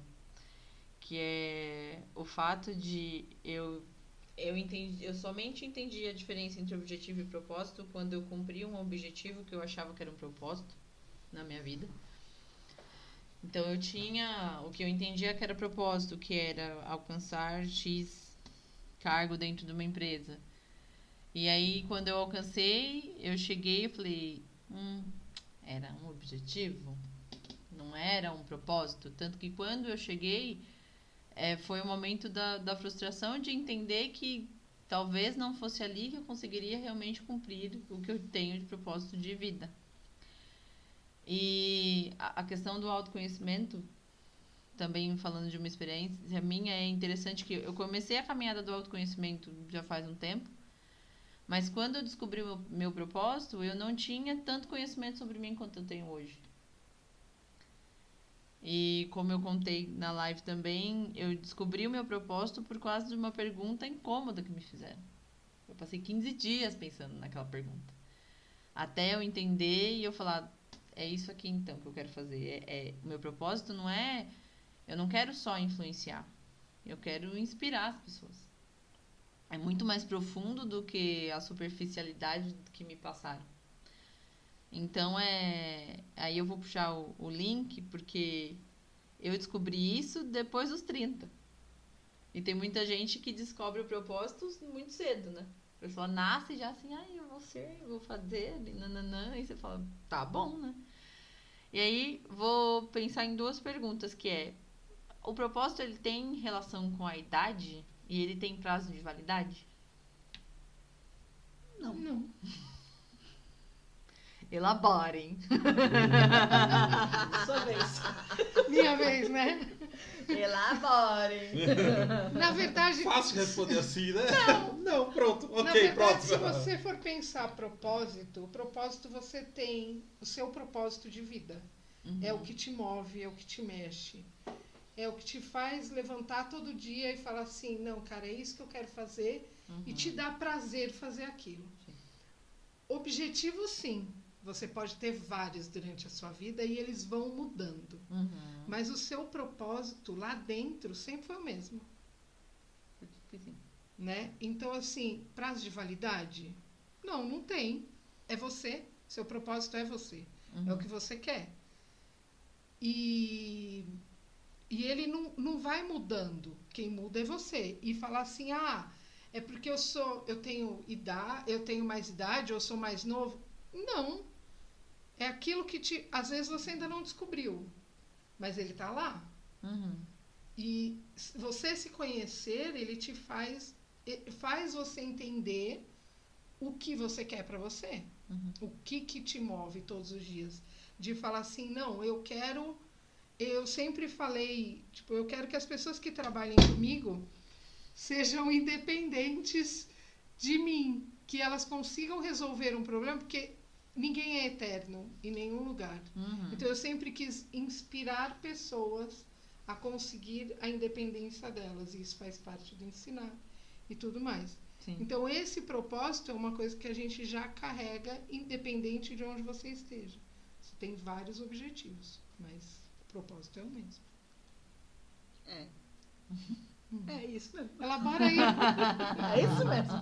[SPEAKER 2] que é o fato de eu eu entendi, eu somente entendi a diferença entre objetivo e propósito quando eu cumpri um objetivo que eu achava que era um propósito na minha vida. Então eu tinha o que eu entendia que era propósito, que era alcançar X cargo dentro de uma empresa. E aí, quando eu alcancei, eu cheguei e falei: hum, era um objetivo? Não era um propósito? Tanto que quando eu cheguei, é, foi o momento da, da frustração de entender que talvez não fosse ali que eu conseguiria realmente cumprir o que eu tenho de propósito de vida. E a, a questão do autoconhecimento, também falando de uma experiência minha, é interessante que eu comecei a caminhada do autoconhecimento já faz um tempo. Mas quando eu descobri o meu, meu propósito, eu não tinha tanto conhecimento sobre mim quanto eu tenho hoje. E como eu contei na live também, eu descobri o meu propósito por causa de uma pergunta incômoda que me fizeram. Eu passei 15 dias pensando naquela pergunta. Até eu entender e eu falar, é isso aqui então que eu quero fazer. É, é, o meu propósito não é. Eu não quero só influenciar. Eu quero inspirar as pessoas é muito mais profundo do que a superficialidade que me passaram. Então é. Aí eu vou puxar o, o, link, porque eu descobri isso depois dos 30. E tem muita gente que descobre o propósito muito cedo, né? A pessoa nasce já assim, ai, eu vou ser, eu vou fazer, nananã, e você fala, tá bom, né? E aí vou pensar em duas perguntas, que é o propósito ele tem relação com a idade? E ele tem prazo de validade?
[SPEAKER 3] Não.
[SPEAKER 4] Não.
[SPEAKER 2] Elaborem.
[SPEAKER 3] Sua vez.
[SPEAKER 4] Minha vez, né?
[SPEAKER 2] Elaborem.
[SPEAKER 4] Na verdade,
[SPEAKER 5] Fácil responder assim, né?
[SPEAKER 4] Não.
[SPEAKER 5] Não, pronto.
[SPEAKER 4] na
[SPEAKER 5] Ok,
[SPEAKER 4] verdade,
[SPEAKER 5] pronto.
[SPEAKER 4] se você for pensar propósito, o propósito você tem o seu propósito de vida. É o que te move, é o que te mexe. É o que te faz levantar todo dia e falar assim, não, cara, é isso que eu quero fazer e te dá prazer fazer aquilo. Objetivo, sim. Você pode ter vários durante a sua vida e eles vão mudando.
[SPEAKER 2] Uhum.
[SPEAKER 4] Mas o seu propósito lá dentro sempre foi o mesmo, né? Então, assim, prazo de validade? Não, não tem. É você. Seu propósito é você. É o que você quer. E, e ele não, não vai mudando. Quem muda é você. E falar assim, ah, é porque eu sou, eu tenho idade, eu tenho mais idade, eu sou mais novo. Não. É aquilo que te, às vezes você ainda não descobriu, mas ele está lá.
[SPEAKER 2] Uhum.
[SPEAKER 4] E você se conhecer, ele te faz faz você entender o que você quer para você.
[SPEAKER 2] Uhum.
[SPEAKER 4] O que que te move todos os dias. De falar assim, não, eu quero eu sempre falei, tipo, eu quero que as pessoas que trabalhem comigo sejam independentes de mim, que elas consigam resolver um problema, porque ninguém é eterno em nenhum lugar.
[SPEAKER 2] Uhum.
[SPEAKER 4] Então eu sempre quis inspirar pessoas a conseguir a independência delas. E isso faz parte do ensinar e tudo mais.
[SPEAKER 1] Sim.
[SPEAKER 4] Então, esse propósito é uma coisa que a gente já carrega, independente de onde você esteja. Você tem vários objetivos, mas o propósito é o mesmo.
[SPEAKER 3] É. É isso mesmo.
[SPEAKER 4] Elabora aí.
[SPEAKER 3] É isso mesmo.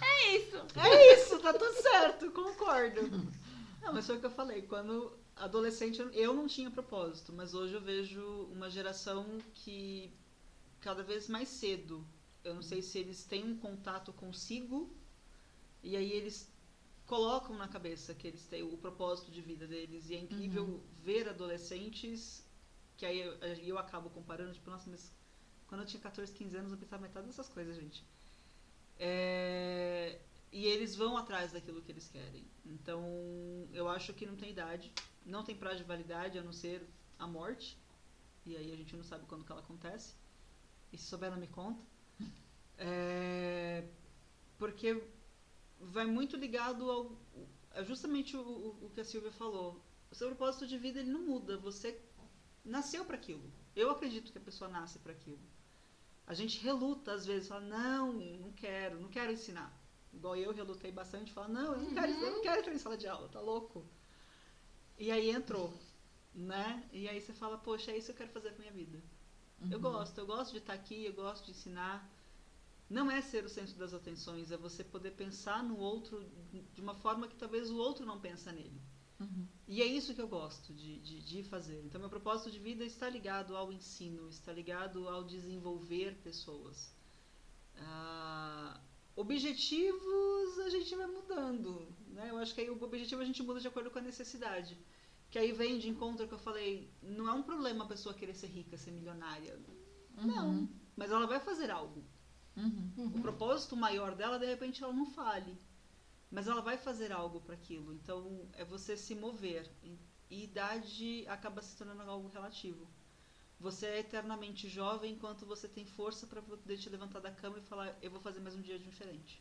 [SPEAKER 1] É isso.
[SPEAKER 3] É isso, tá tudo certo, concordo. Não, mas foi o que eu falei. Quando adolescente eu não tinha propósito, mas hoje eu vejo uma geração que cada vez mais cedo, eu não sei se eles têm um contato consigo e aí eles colocam na cabeça que eles têm o propósito de vida deles e é incrível ver adolescentes que aí eu, eu acabo comparando, tipo, nossa, mas quando eu tinha 14, 15 anos eu pensava metade dessas coisas, gente. É, e eles vão atrás daquilo que eles querem. Então, eu acho que não tem idade, não tem prazo de validade a não ser a morte. E aí a gente não sabe quando que ela acontece. E se souber, não me conta. É, porque vai muito ligado ao. É justamente o, o, que a Silvia falou. O seu propósito de vida ele não muda. Você nasceu para aquilo. Eu acredito que a pessoa nasce para aquilo. A gente reluta às vezes, fala, não, não quero, não quero ensinar. Igual eu relutei bastante, fala, não, eu não quero, eu não quero entrar em sala de aula, tá louco? E aí entrou, né? E aí você fala, poxa, é isso que eu quero fazer com a minha vida. Eu gosto, eu gosto de estar aqui, eu gosto de ensinar. Não é ser o centro das atenções, é você poder pensar no outro de uma forma que talvez o outro não pensa nele.
[SPEAKER 1] Uhum.
[SPEAKER 3] E é isso que eu gosto de, de, de, fazer. Então, meu propósito de vida está ligado ao ensino, está ligado ao desenvolver pessoas. Ah, objetivos a gente vai mudando. Né? Eu acho que aí o objetivo a gente muda de acordo com a necessidade. Que aí vem de encontro que eu falei: não é um problema a pessoa querer ser rica, ser milionária.
[SPEAKER 1] Uhum.
[SPEAKER 3] Não. Mas ela vai fazer algo.
[SPEAKER 1] Uhum.
[SPEAKER 3] O propósito maior dela, de repente, ela não fale. Mas ela vai fazer algo para aquilo. Então, é você se mover. E idade acaba se tornando algo relativo. Você é eternamente jovem enquanto você tem força para poder te levantar da cama e falar: eu vou fazer mais um dia diferente.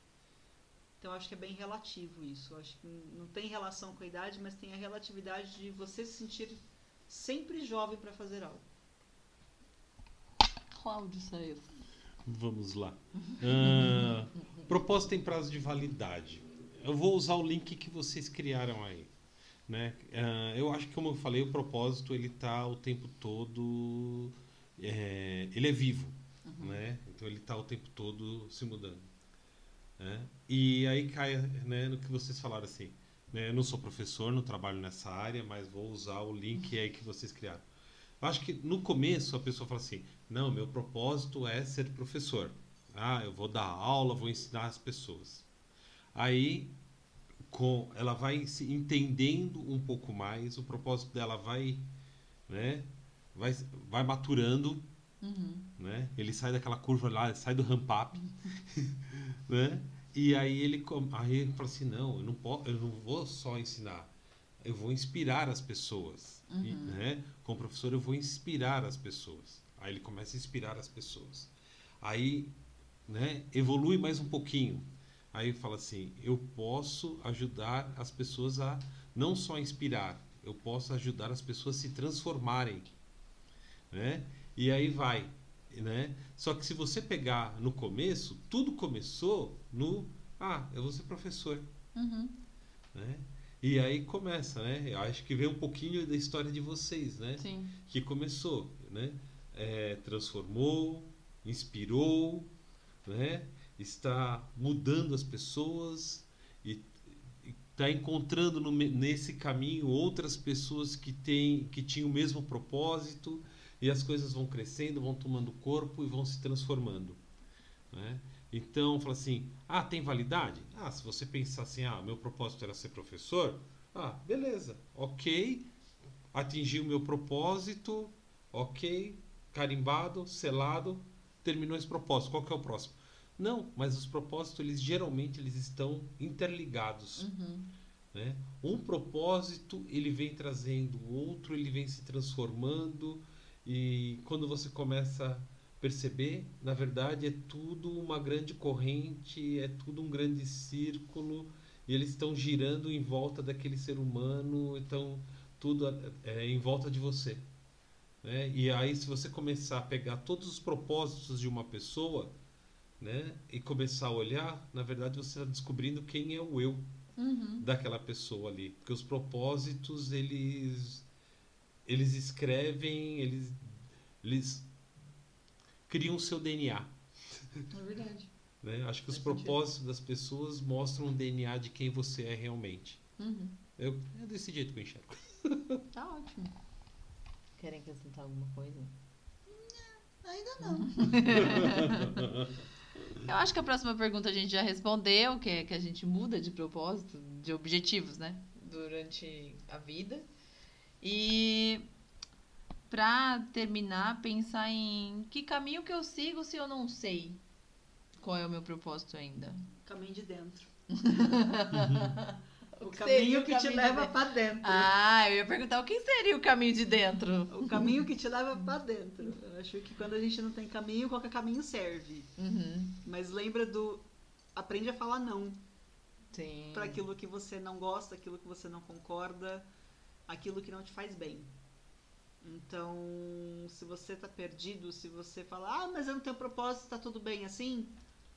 [SPEAKER 3] Então, acho que é bem relativo isso. Acho que não tem relação com a idade, mas tem a relatividade de você se sentir sempre jovem para fazer algo.
[SPEAKER 1] Qual áudio saiu?
[SPEAKER 5] Vamos lá. Uh, propósito tem prazo de validade. Eu vou usar o link que vocês criaram aí. Né? Uh, eu acho que, como eu falei, o propósito ele está o tempo todo. É, ele é vivo.
[SPEAKER 1] Uhum.
[SPEAKER 5] Né? Então ele está o tempo todo se mudando. Né? E aí cai né, no que vocês falaram assim. Né? Eu não sou professor, não trabalho nessa área, mas vou usar o link aí que vocês criaram. Eu acho que no começo a pessoa fala assim: não, meu propósito é ser professor. Ah, eu vou dar aula, vou ensinar as pessoas. Aí com ela vai se entendendo um pouco mais, o propósito dela vai, né, vai, vai maturando,
[SPEAKER 1] Uhum.
[SPEAKER 5] né? Ele sai daquela curva lá, sai do ramp up, né? E aí ele aí ele fala assim, não, eu não posso, eu não vou só ensinar, eu vou inspirar as pessoas, E,
[SPEAKER 1] Uhum.
[SPEAKER 5] né? Como professor eu vou inspirar as pessoas. Aí ele começa a inspirar as pessoas. Aí, né? Evolui mais um pouquinho. Aí fala assim, eu posso ajudar as pessoas a não só inspirar, eu posso ajudar as pessoas a se transformarem, né? E aí vai, né? Só que se você pegar no começo, tudo começou no ah, eu vou ser professor,
[SPEAKER 1] Uhum.
[SPEAKER 5] né? E aí começa, né? Eu acho que vem um pouquinho da história de vocês, né?
[SPEAKER 1] Sim.
[SPEAKER 5] Que começou, né? É, transformou, inspirou, né? Está mudando as pessoas e está encontrando no nesse caminho outras pessoas que têm que tinham o mesmo propósito e as coisas vão crescendo, vão tomando corpo e vão se transformando, né? Então, fala assim: "Ah, tem validade?" Ah, se você pensar assim: "Ah, meu propósito era ser professor", ah, beleza. OK, atingi o meu propósito, OK, carimbado, selado, terminou esse propósito. Qual que é o próximo? Não, mas os propósitos eles geralmente eles estão interligados
[SPEAKER 1] Uhum.
[SPEAKER 5] né? Um propósito ele vem trazendo o outro, ele vem se transformando e quando você começa a perceber, na verdade é tudo uma grande corrente, é tudo um grande círculo e eles estão girando em volta daquele ser humano, então tudo é, em volta de você. Né? E aí, se você começar a pegar todos os propósitos de uma pessoa né, e começar a olhar, na verdade você está descobrindo quem é o eu
[SPEAKER 2] Uhum.
[SPEAKER 5] daquela pessoa ali. Porque os propósitos, eles, eles escrevem, eles, eles criam o seu DNA.
[SPEAKER 2] É verdade.
[SPEAKER 5] Né? Acho que os
[SPEAKER 2] Faz sentido.
[SPEAKER 5] propósitos das pessoas mostram o DNA de quem você é realmente.
[SPEAKER 2] Uhum.
[SPEAKER 5] Eu, é desse jeito que eu enxergo.
[SPEAKER 2] Tá ótimo. Querem acrescentar alguma coisa?
[SPEAKER 3] Ainda não.
[SPEAKER 2] Eu acho que a próxima pergunta a gente já respondeu, que é que a gente muda de propósito, de objetivos, né? Durante a vida. E pra terminar, pensar em que caminho que eu sigo se eu não sei qual é o meu propósito ainda.
[SPEAKER 3] Caminho de dentro.
[SPEAKER 2] O
[SPEAKER 3] O
[SPEAKER 2] que
[SPEAKER 3] caminho
[SPEAKER 2] o
[SPEAKER 3] que te
[SPEAKER 2] caminho de
[SPEAKER 3] leva pra dentro.
[SPEAKER 2] Ah, eu ia perguntar o que seria o caminho de dentro.
[SPEAKER 3] O caminho que te leva pra dentro. Eu acho que quando a gente não tem caminho, qualquer caminho serve.
[SPEAKER 2] Uhum.
[SPEAKER 3] Mas lembra do. Aprende a falar não
[SPEAKER 2] Sim.
[SPEAKER 3] para aquilo que você não gosta, aquilo que você não concorda, aquilo que não te faz bem. Então, se você tá perdido, se você fala, ah, mas eu não tenho propósito, tá tudo bem assim,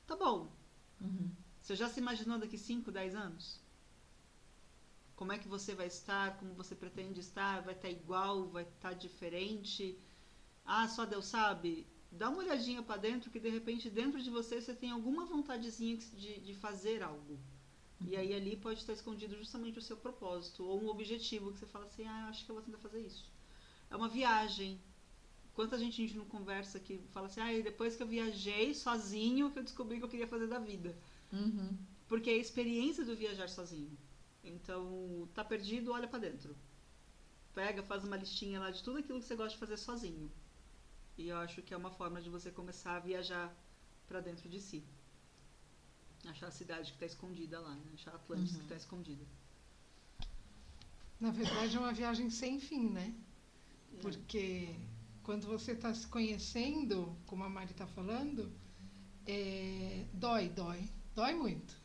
[SPEAKER 3] tá bom.
[SPEAKER 2] Uhum.
[SPEAKER 3] Você já se imaginou daqui 5, 10 anos? Como é que você vai estar? Como você pretende estar? Vai estar igual? Vai estar diferente? Ah, só Deus sabe? Dá uma olhadinha para dentro que de repente dentro de você você tem alguma vontadezinha de, de fazer algo. E aí ali pode estar escondido justamente o seu propósito ou um objetivo que você fala assim, ah, eu acho que eu vou tentar fazer isso. É uma viagem. Quanta gente a gente não conversa que fala assim, ah, e depois que eu viajei sozinho que eu descobri que eu queria fazer da vida.
[SPEAKER 2] Uhum.
[SPEAKER 3] Porque é a experiência do viajar sozinho. Então, tá perdido, olha pra dentro. Pega, faz uma listinha lá de tudo aquilo que você gosta de fazer sozinho. E eu acho que é uma forma de você começar a viajar pra dentro de si. Achar a cidade que tá escondida lá, né? Achar a Atlantis
[SPEAKER 2] Uhum.
[SPEAKER 3] que tá escondida.
[SPEAKER 4] Na verdade, é uma viagem sem fim, né? Porque quando você está se conhecendo, como a Mari está falando, é, dói, dói. Dói muito.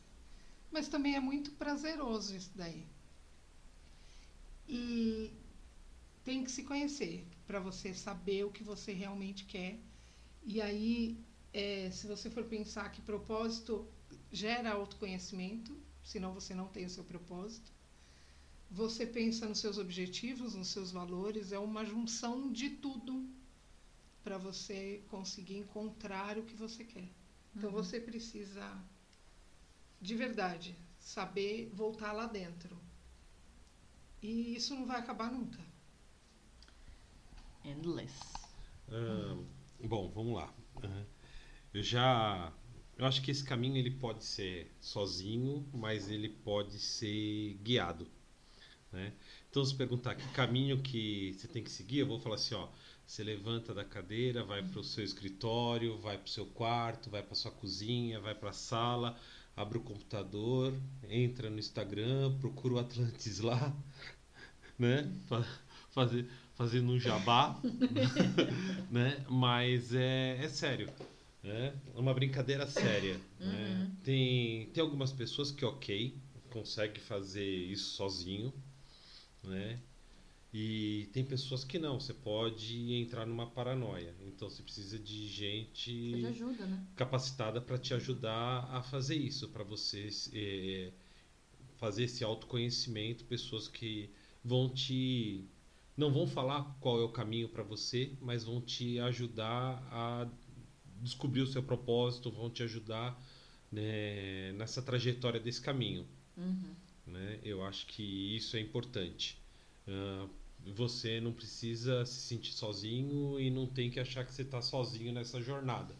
[SPEAKER 4] Mas também é muito prazeroso isso daí. E tem que se conhecer para você saber o que você realmente quer. E aí, é, se você for pensar que propósito gera autoconhecimento, senão você não tem o seu propósito. Você pensa nos seus objetivos, nos seus valores, é uma junção de tudo para você conseguir encontrar o que você quer. Então
[SPEAKER 2] Uhum.
[SPEAKER 4] você precisa, de verdade, saber voltar lá dentro. E isso não vai acabar nunca.
[SPEAKER 2] Endless.
[SPEAKER 5] Ah, bom, vamos lá. Eu já. Eu acho que esse caminho ele pode ser sozinho, mas ele pode ser guiado. Né? Então, se perguntar que caminho que você tem que seguir, eu vou falar assim: ó, você levanta da cadeira, vai para o seu escritório, vai para o seu quarto, vai para sua cozinha, vai para a sala, abre o computador, entra no Instagram, procura o Atlantis lá, né? Fa- Fazer, fazendo um jabá, né? Mas é, é sério, né? É uma brincadeira séria, né?
[SPEAKER 2] Uhum.
[SPEAKER 5] Tem, tem algumas pessoas que, ok, consegue fazer isso sozinho, né? E tem pessoas que não, você pode entrar numa paranoia. Então você precisa de gente
[SPEAKER 2] já ajuda, né?
[SPEAKER 5] capacitada para te ajudar a fazer isso, para você eh, fazer esse autoconhecimento, pessoas que vão te não vão falar qual é o caminho para você, mas vão te ajudar a descobrir o seu propósito, vão te ajudar né, nessa trajetória desse caminho.
[SPEAKER 2] Uhum.
[SPEAKER 5] Né? Eu acho que isso é importante. Ah, você não precisa se sentir sozinho e não tem que achar que você está sozinho nessa jornada.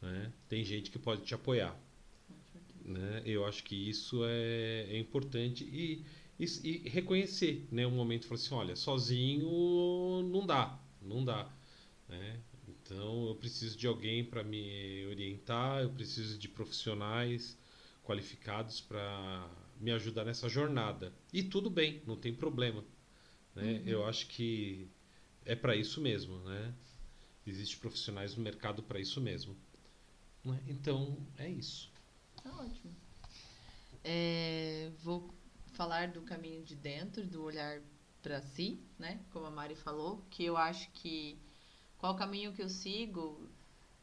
[SPEAKER 5] né? Tem gente que pode te apoiar. Né? Eu acho que isso é, é importante e, e, e reconhecer, né? Um momento falar assim, olha, sozinho não dá, não dá, né? Então eu preciso de alguém para me orientar, eu preciso de profissionais qualificados para me ajudar nessa jornada. E tudo bem, não tem problema, né? Eu acho que é para isso mesmo, né? Existem profissionais no mercado para isso mesmo. né? Então é isso.
[SPEAKER 2] Tá ótimo. É, vou falar do caminho de dentro, do olhar para si, né? Como a Mari falou, que eu acho que qual caminho que eu sigo,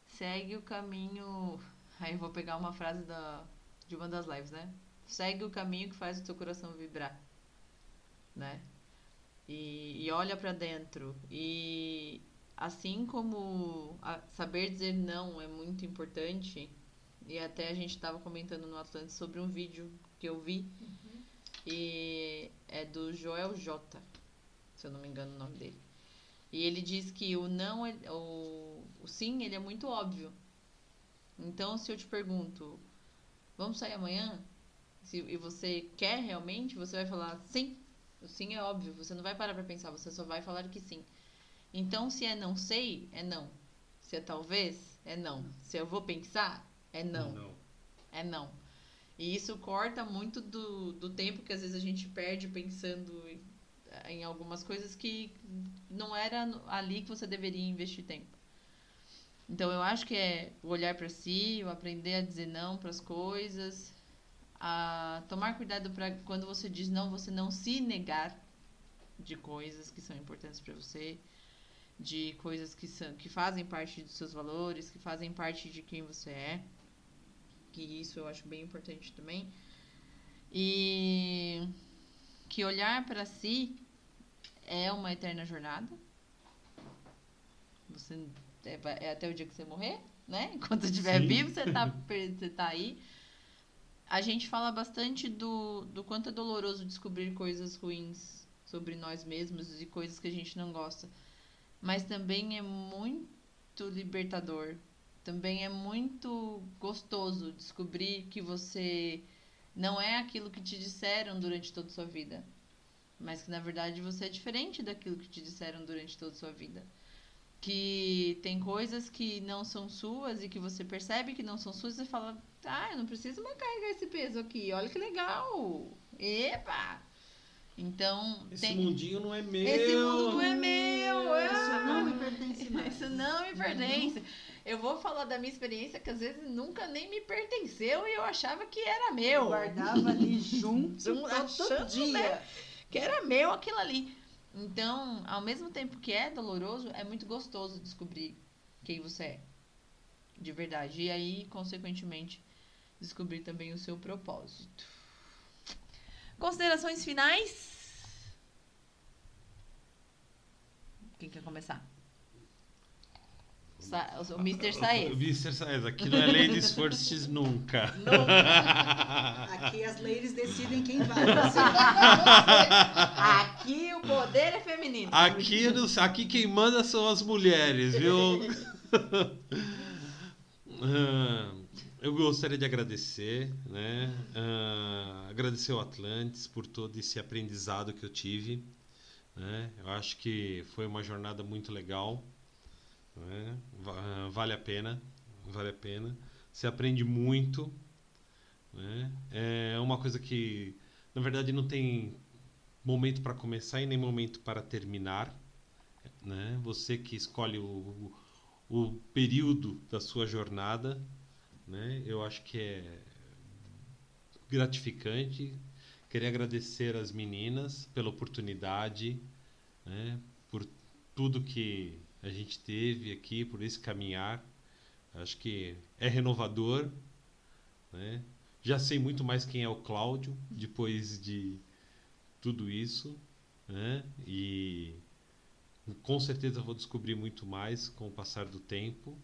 [SPEAKER 2] segue o caminho. Aí eu vou pegar uma frase da, de uma das lives, né? Segue o caminho que faz o teu coração vibrar, né? E, e olha para dentro. E assim como saber dizer não é muito importante, e até a gente estava comentando no Atlântico sobre um vídeo que eu vi, uhum. e é do Joel J, se eu não me engano o nome dele. E ele diz que o não, é, o, o sim, ele é muito óbvio. Então, se eu te pergunto, vamos sair amanhã? Se, e você quer realmente, você vai falar sim. O sim é óbvio, você não vai parar para pensar, você só vai falar que sim. Então, se é não sei, é não. Se é talvez, é não. Se eu vou pensar, é não. não. É não. E isso corta muito do, do tempo que às vezes a gente perde pensando em, em algumas coisas que não era ali que você deveria investir tempo. Então eu acho que é o olhar para si, o aprender a dizer não para as coisas, a tomar cuidado para quando você diz não, você não se negar de coisas que são importantes para você de coisas que, são, que fazem parte dos seus valores, que fazem parte de quem você é. Que isso eu acho bem importante também. E que olhar para si é uma eterna jornada. Você é, é, até o dia que você morrer, né? Enquanto estiver vivo, você tá, você tá aí. A gente fala bastante do, do quanto é doloroso descobrir coisas ruins sobre nós mesmos e coisas que a gente não gosta mas também é muito libertador. Também é muito gostoso descobrir que você não é aquilo que te disseram durante toda a sua vida, mas que na verdade você é diferente daquilo que te disseram durante toda a sua vida. Que tem coisas que não são suas e que você percebe que não são suas e fala: Ah, eu não preciso mais carregar esse peso aqui, olha que legal! Epa! Então.
[SPEAKER 5] Esse tem... mundinho não é meu.
[SPEAKER 2] Esse mundo não é meu.
[SPEAKER 3] Isso não me pertence mais.
[SPEAKER 2] Isso não me pertence. Uhum. Eu vou falar da minha experiência que às vezes nunca nem me pertenceu e eu achava que era meu. Eu
[SPEAKER 3] guardava ali junto todo dia. Né,
[SPEAKER 2] que era meu aquilo ali. Então, ao mesmo tempo que é doloroso, é muito gostoso descobrir quem você é. De verdade. E aí, consequentemente, descobrir também o seu propósito. Considerações finais? Quem quer começar? O Mr. Saez.
[SPEAKER 5] O Mr. Saez, aqui não é Ladies First nunca.
[SPEAKER 3] Aqui as ladies decidem quem vai.
[SPEAKER 2] aqui o poder é feminino.
[SPEAKER 5] Aqui, aqui quem manda são as mulheres, viu? Ah, eu gostaria de agradecer, né? Uh, agradecer ao Atlantis por todo esse aprendizado que eu tive. Né? Eu acho que foi uma jornada muito legal. Né? Vale a pena, vale a pena. Você aprende muito. Né? É uma coisa que, na verdade, não tem momento para começar e nem momento para terminar. Né? Você que escolhe o, o período da sua jornada né? Eu acho que é gratificante. Queria agradecer às meninas pela oportunidade, né? por tudo que a gente teve aqui, por esse caminhar. Acho que é renovador. Né? Já sei muito mais quem é o Cláudio depois de tudo isso. Né? E com certeza vou descobrir muito mais com o passar do tempo.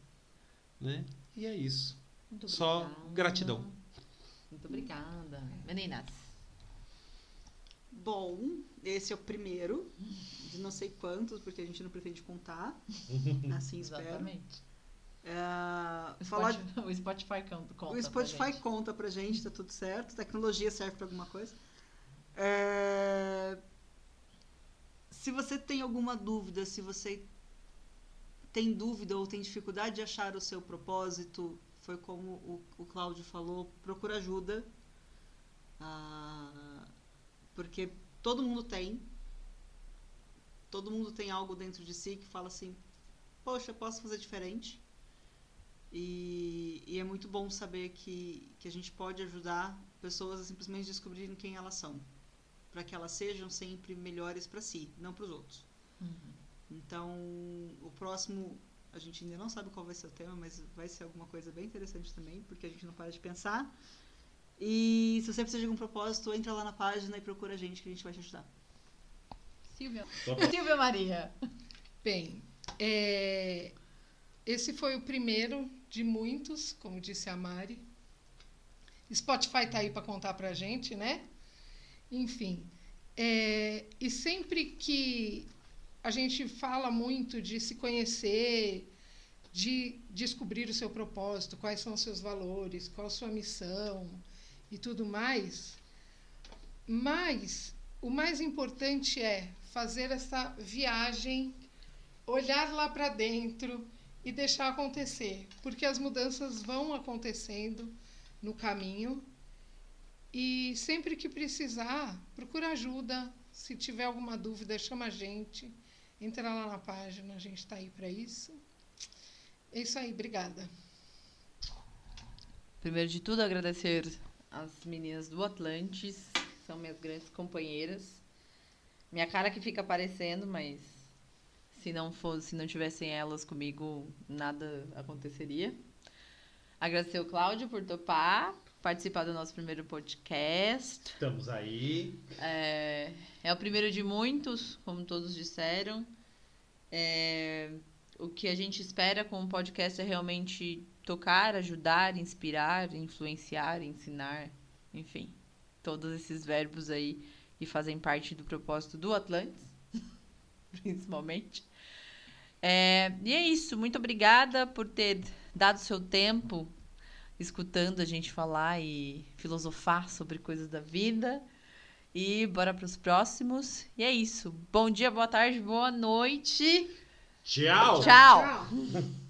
[SPEAKER 5] Né? E é isso. Muito Só obrigada. gratidão.
[SPEAKER 2] Muito obrigada. Meninas.
[SPEAKER 3] Bom, esse é o primeiro de não sei quantos, porque a gente não pretende contar. Assim espero.
[SPEAKER 2] Exatamente.
[SPEAKER 3] É,
[SPEAKER 2] o, falar Spotify, o Spotify conta.
[SPEAKER 3] O Spotify pra gente. conta pra gente, tá tudo certo. Tecnologia serve para alguma coisa. É, se você tem alguma dúvida, se você tem dúvida ou tem dificuldade de achar o seu propósito, foi como o, o Cláudio falou, procura ajuda. Ah, porque todo mundo tem. Todo mundo tem algo dentro de si que fala assim, poxa, posso fazer diferente. E, e, é muito bom saber que, que a gente pode ajudar pessoas a simplesmente descobrirem quem elas são. para que elas sejam sempre melhores para si, não para os outros. Então, o próximo, a gente ainda não sabe qual vai ser o tema, mas vai ser alguma coisa bem interessante também, porque a gente não para de pensar. E se você precisa de algum propósito, entra lá na página e procura a gente que a gente vai te ajudar.
[SPEAKER 2] Silvia. Silvia Maria.
[SPEAKER 4] Bem, é, esse foi o primeiro de muitos, como disse a Mari. Spotify tá aí para contar pra gente, né? Enfim, é, e sempre que a gente fala muito de se conhecer, de descobrir o seu propósito, quais são os seus valores, qual a sua missão e tudo mais, mas o mais importante é fazer essa viagem, olhar lá para dentro e deixar acontecer, porque as mudanças vão acontecendo no caminho e sempre que precisar, procura ajuda. Se tiver alguma dúvida, chama a gente. Entra lá na página, a gente está aí para isso. É isso aí, obrigada.
[SPEAKER 2] Primeiro de tudo, agradecer as meninas do Atlantis, são minhas grandes companheiras. Minha cara que fica aparecendo, mas se não fosse, se não tivessem elas comigo, nada aconteceria. Agradecer o Cláudio por topar, participar do nosso primeiro podcast.
[SPEAKER 5] Estamos aí.
[SPEAKER 2] É, é o primeiro de muitos, como todos disseram. É, o que a gente espera com o podcast é realmente tocar, ajudar, inspirar, influenciar, ensinar, enfim, todos esses verbos aí que fazem parte do propósito do Atlantis, principalmente. É, e é isso, muito obrigada por ter dado seu tempo escutando a gente falar e filosofar sobre coisas da vida. E bora para os próximos. E é isso. Bom dia, boa tarde, boa noite.
[SPEAKER 5] Tchau!
[SPEAKER 2] Tchau.